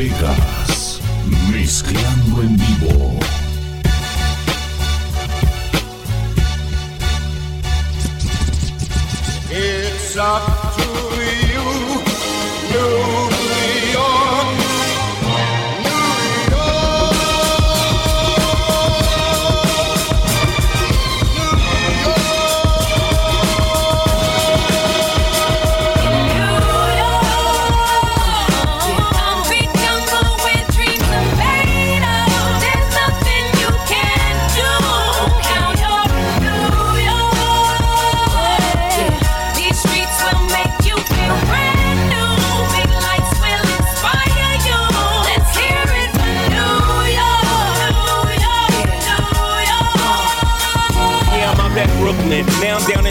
Vegas, mezclando en vivo. It's up to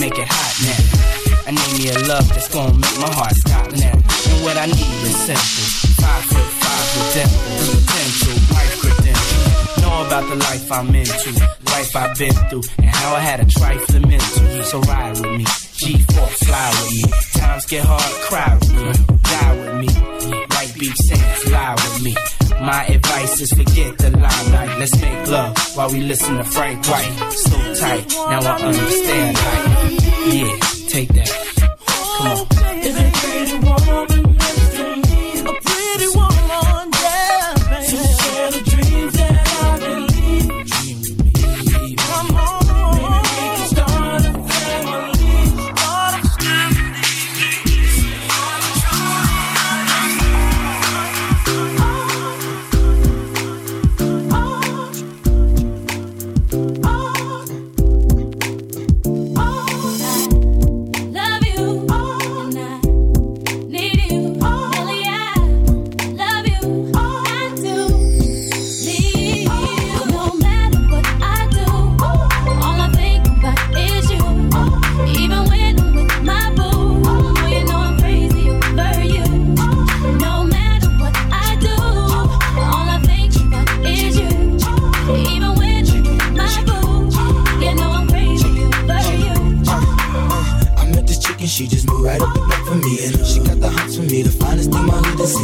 Make it hot now. I need me a love that's gonna make my heart stop now. And what I need is simple. Five foot five with dimples, potential, life credentials. Know about the life I'm into, life I've been through, and how I had a trifling mental. So ride with me, G4, fly with me. Times get hard, cry with me, die with me. Beach saints, lie with me. My advice is forget the limelight. Let's make love while we listen to Frank White. So tight, now I understand. Yeah, take that. Come on.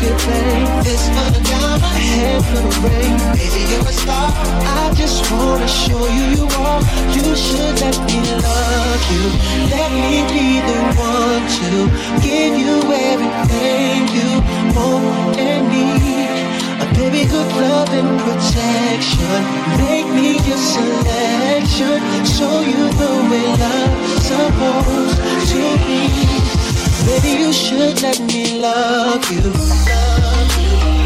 good thing. This for the drama, head for the rain. Baby, you're a star. I just wanna show you you are. You should let me love you. Let me be the one to give you everything you want and need. A baby, good love and protection. Make me your selection. Show you the way love's supposed to be. Baby, you should let me love you. Love you.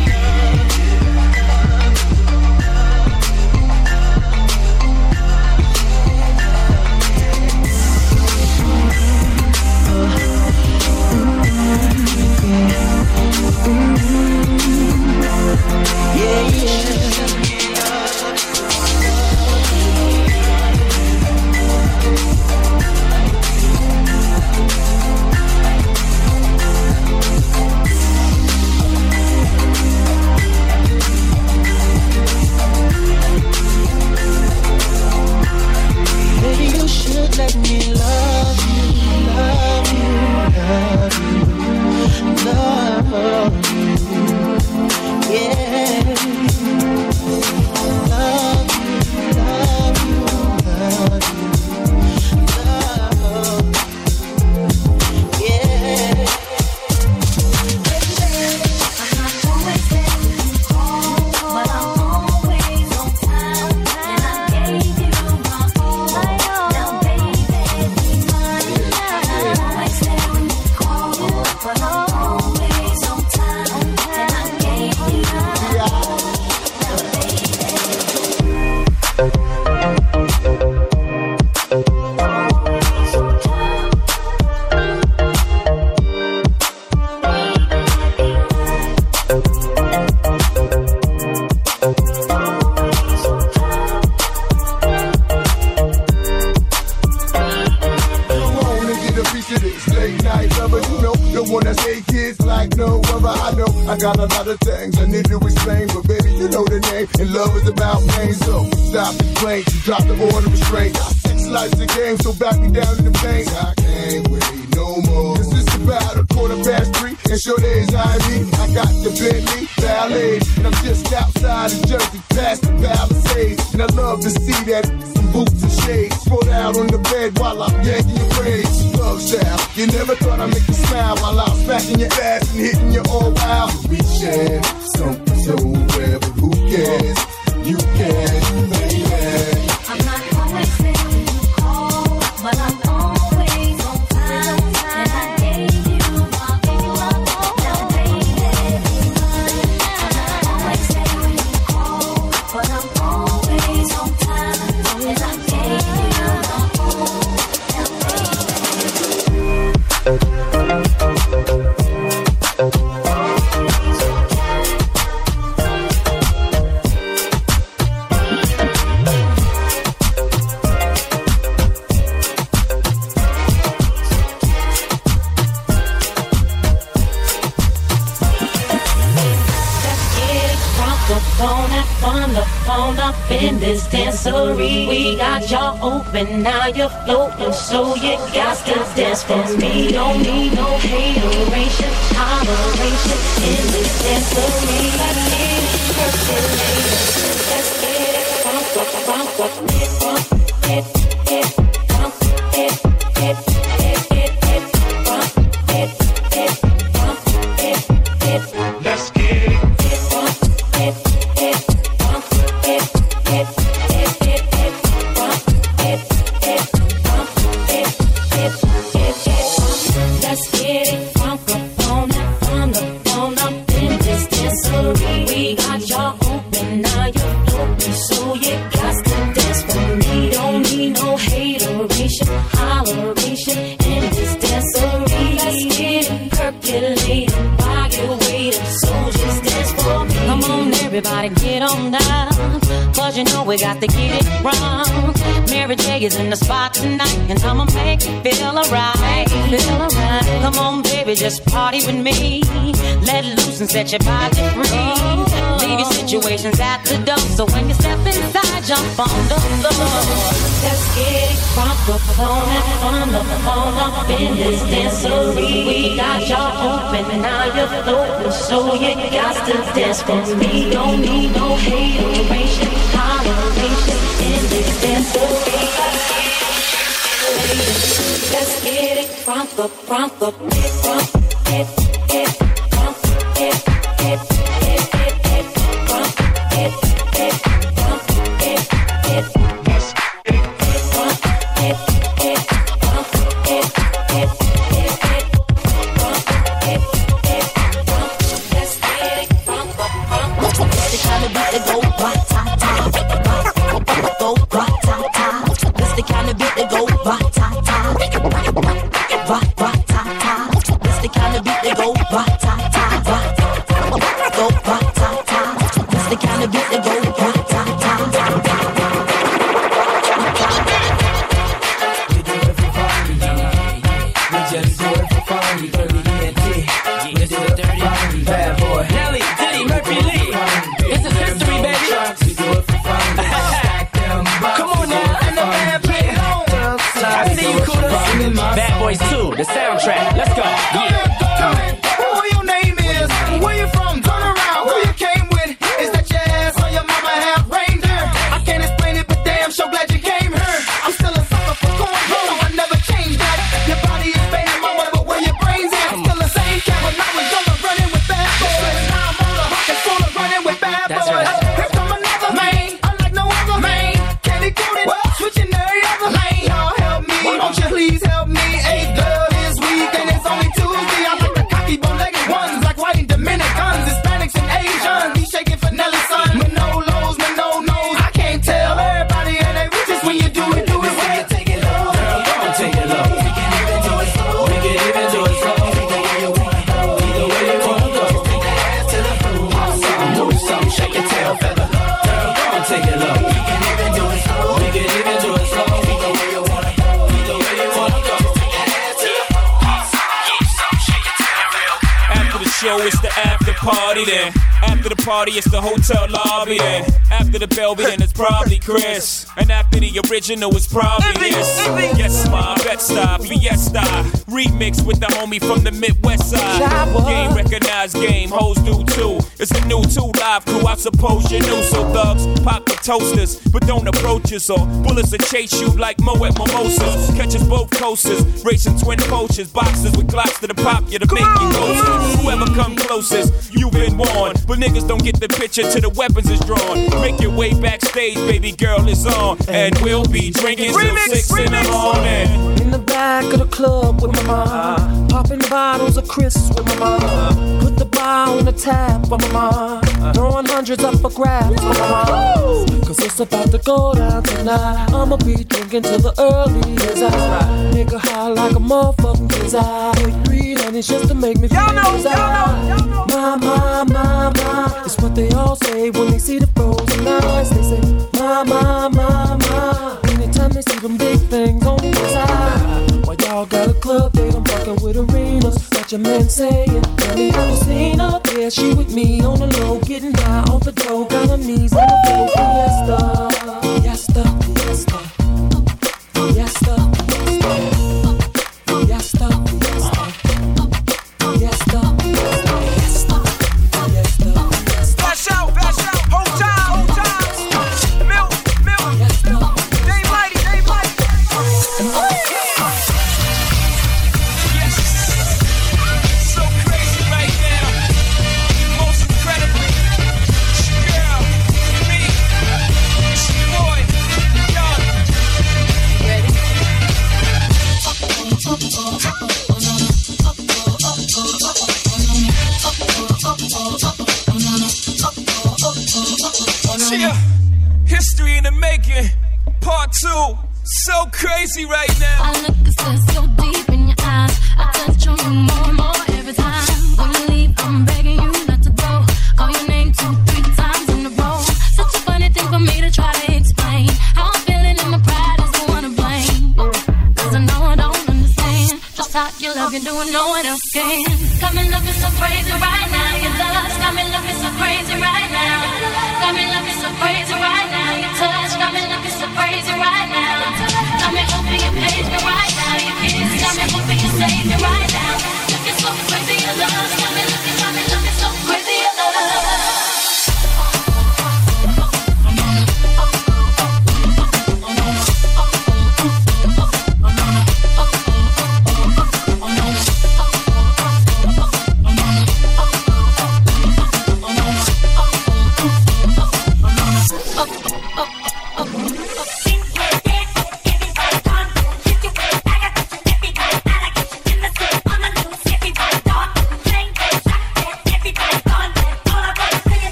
Late night lover, you know, the one that's eight kids like no other. I know I got a lot of things I need to explain, but baby, you know the name, and love is about pain. So stop the complaint, you drop the order of restraint. Six life's a game, so back me down in the pain. I can't wait no more. This is about a quarter past three, and sure days I. I got the Bentley Ballet, and I'm just outside of Jersey, past the Palisades, and I love to see that some boots and shades spread out on the bed while I'm yanking your braids. Love style, you never thought I'd make you smile while I'm smacking your ass and hitting you all wild. We share something so rare, but who cares? You can, this. We got y'all open, now you're floating, so you got to dance for me. Don't need no hateration, toleration in this dancery. Let's get it percolated. Let's get it so you got to dance for me. Don't need no hateration, holleration in this dancery. Let's get it percolating while you're waiting, so just dance for me. Come on, everybody, get on down, cause you know we got to get it wrong. Mary J is in the spot tonight, and I'ma make you feel alright. Feel alright. Come on, baby, just party with me. Let loose and set your body free. Leave your situations at the door, so when you step inside, jump on the floor. Let's get it crunk up, on on up, on up in this dancery. We got y'all open, now you're floating, so you got to dance for me. Don't need no hateration, toleration in this dancery. Let's get it crunk up, crunk up, get crunk, get, the kind show, it's the after party then. After the party, it's the hotel lobby then. After the Belby, then it's probably Chris. And after the original, it's probably this. Yes, my bet stop, Fiesta. Remix with the homie from the Midwest side. Game recognized game, hoes do too. It's a new two live crew, I suppose you knew. So thugs, pop the toasters, but don't approach us. Or bullets will chase you like Mo at Mimosas. Catch us both coasters, racing twin poachers. Boxes with glocks to the pop, you to make you ghosts. Whoever come closest, you've been warned. But niggas don't get the picture till the weapons is drawn. Make your way backstage, baby girl is on. And we'll be drinking till six in the morning. In the back of the club with my mom. Uh-huh. Popping bottles of Chris with my mom. Put the bar on the tap for my mom. Throwing hundreds up for grabs for. Cause it's about to go down tonight. I'ma be drinking till the early as I. Nigga high like a motherfucking I. Take three honeys just to make me feel y'all know, y'all know, My, my, my, my. It's what they all say when they see the frozen eyes. They say, my, my, my, my. Anytime they see them big things on the side. While y'all got a club your man saying, have you seen her? Yeah, she with me on the low, getting high off the dough. Got her knees on the floor. Fiesta, fiesta. Fiesta, So crazy right now. I look at this so deep in your eyes. I touch on you more and more every time. When you leave, I'm begging you not to go. Call your name two, three times in a row. Such a funny thing for me to try to explain. How I'm feeling and my pride is the one to blame. Cause I know I don't understand. Just how you love you doing no one else can. Got me looking so crazy right now. Your love's got me looking so crazy right now. Got me looking so crazy right now right now. Got me hoping you page right now. Your kiss got me hoping you save me right now.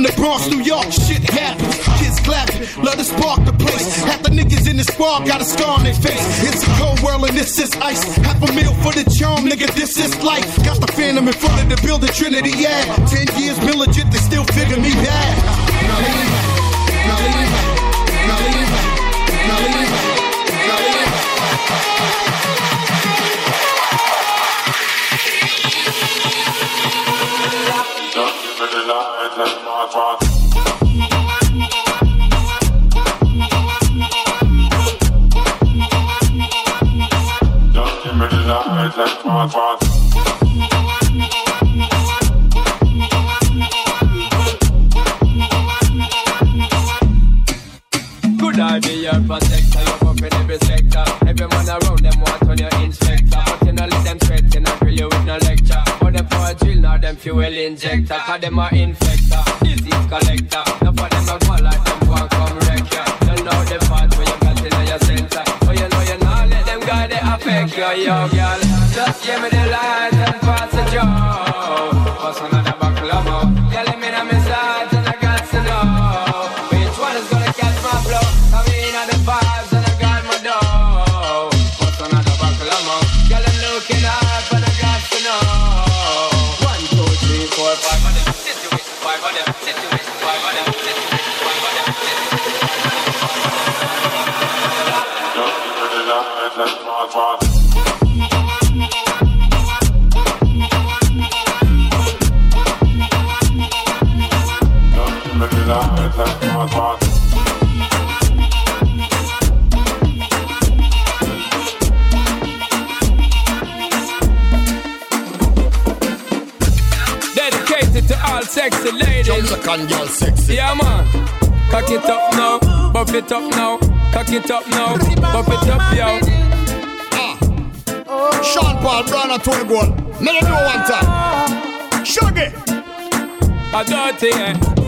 from the Bronx, New York, shit happens. Kids clapping, love to spark the place. Half the niggas in the squad got a scar on their face. It's a cold world and this is ice. Half a meal for the charm, nigga, this is life. Got the phantom in front of the building, Trinity, yeah. Ten years legit, they still figure me bad. Your protector? You're up in every sector. Every man around them want on your inspector. But you know let them threaten and drill you with no lecture. But them for a drill, now them fuel injector. Cause them are infector, disease collector. Now for them a go like them want come wreck ya. Don't know the part where you got in your center. But you know you not let them guy they affect you, yo girl. Just give me the light and pass the joe. Jamaican girl sexy. Yeah, man. Cock it up now, buff it up now, cock it up now, buff it up, yo. Sean Paul Brian and Tony Gold. Let me do it one time. Shaggy. A dirty, eh?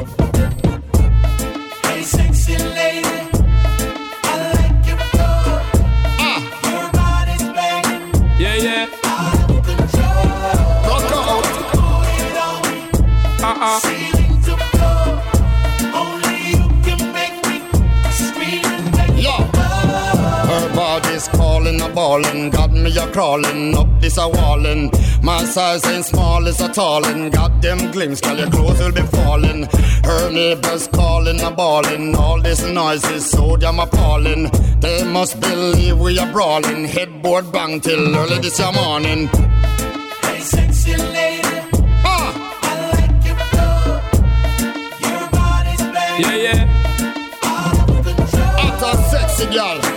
Body's calling, a ballin', got me a crawling up this a wallin'. My size ain't small, it's a tallin'. Got them glimpse, girl, your clothes will be falling. Her neighbors calling, a ballin'. All this noise is so damn appalling. They must believe we are brawling. Headboard bang till early this morning. Hey, sexy lady. Ah, I like your flow. Your body's banging. Yeah, yeah. hot and sexy girl.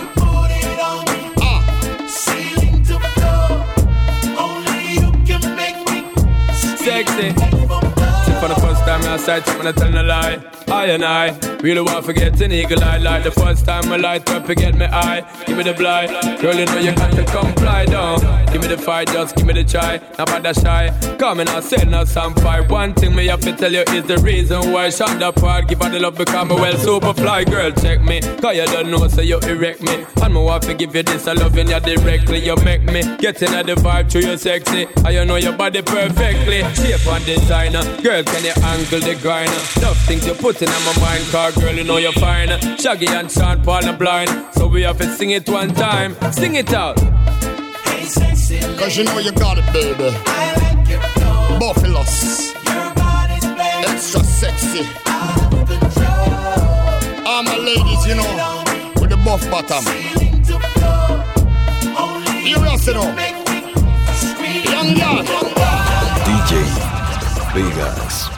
Sexy. See, for the first time sight I'm gonna tell a lie. I and I really want to forget an eagle eye. Like the first time I light up, forget me eye. Give me the blind. Girl, you know you got to comply down. Give me the fight, just give me the try. Not bad that shy. Come and I said no some fight. One thing me have to tell you is the reason why the part. Give her the love because me well super fly. Girl, check me. Cause you don't know, so you erect me. And me want to give you this, I loving you directly. You make me get in the vibe through your sexy. I you know your body perfectly. Shape and designer. Girl, can you angle the grinder? Enough things you put in my mind, car girl, you know you're fine. Shaggy and Sean Paul are blind. So we have to sing it one time. Sing it out. Hey, sexy lady. cause you know you got it, baby. I like your flow. Buffaloes, Your body's banging. extra sexy. Out of control. All my ladies, you know, with the buff bottom. Ceiling to floor. Only You know, you know. make me scream. Young girl. DJ Vegas.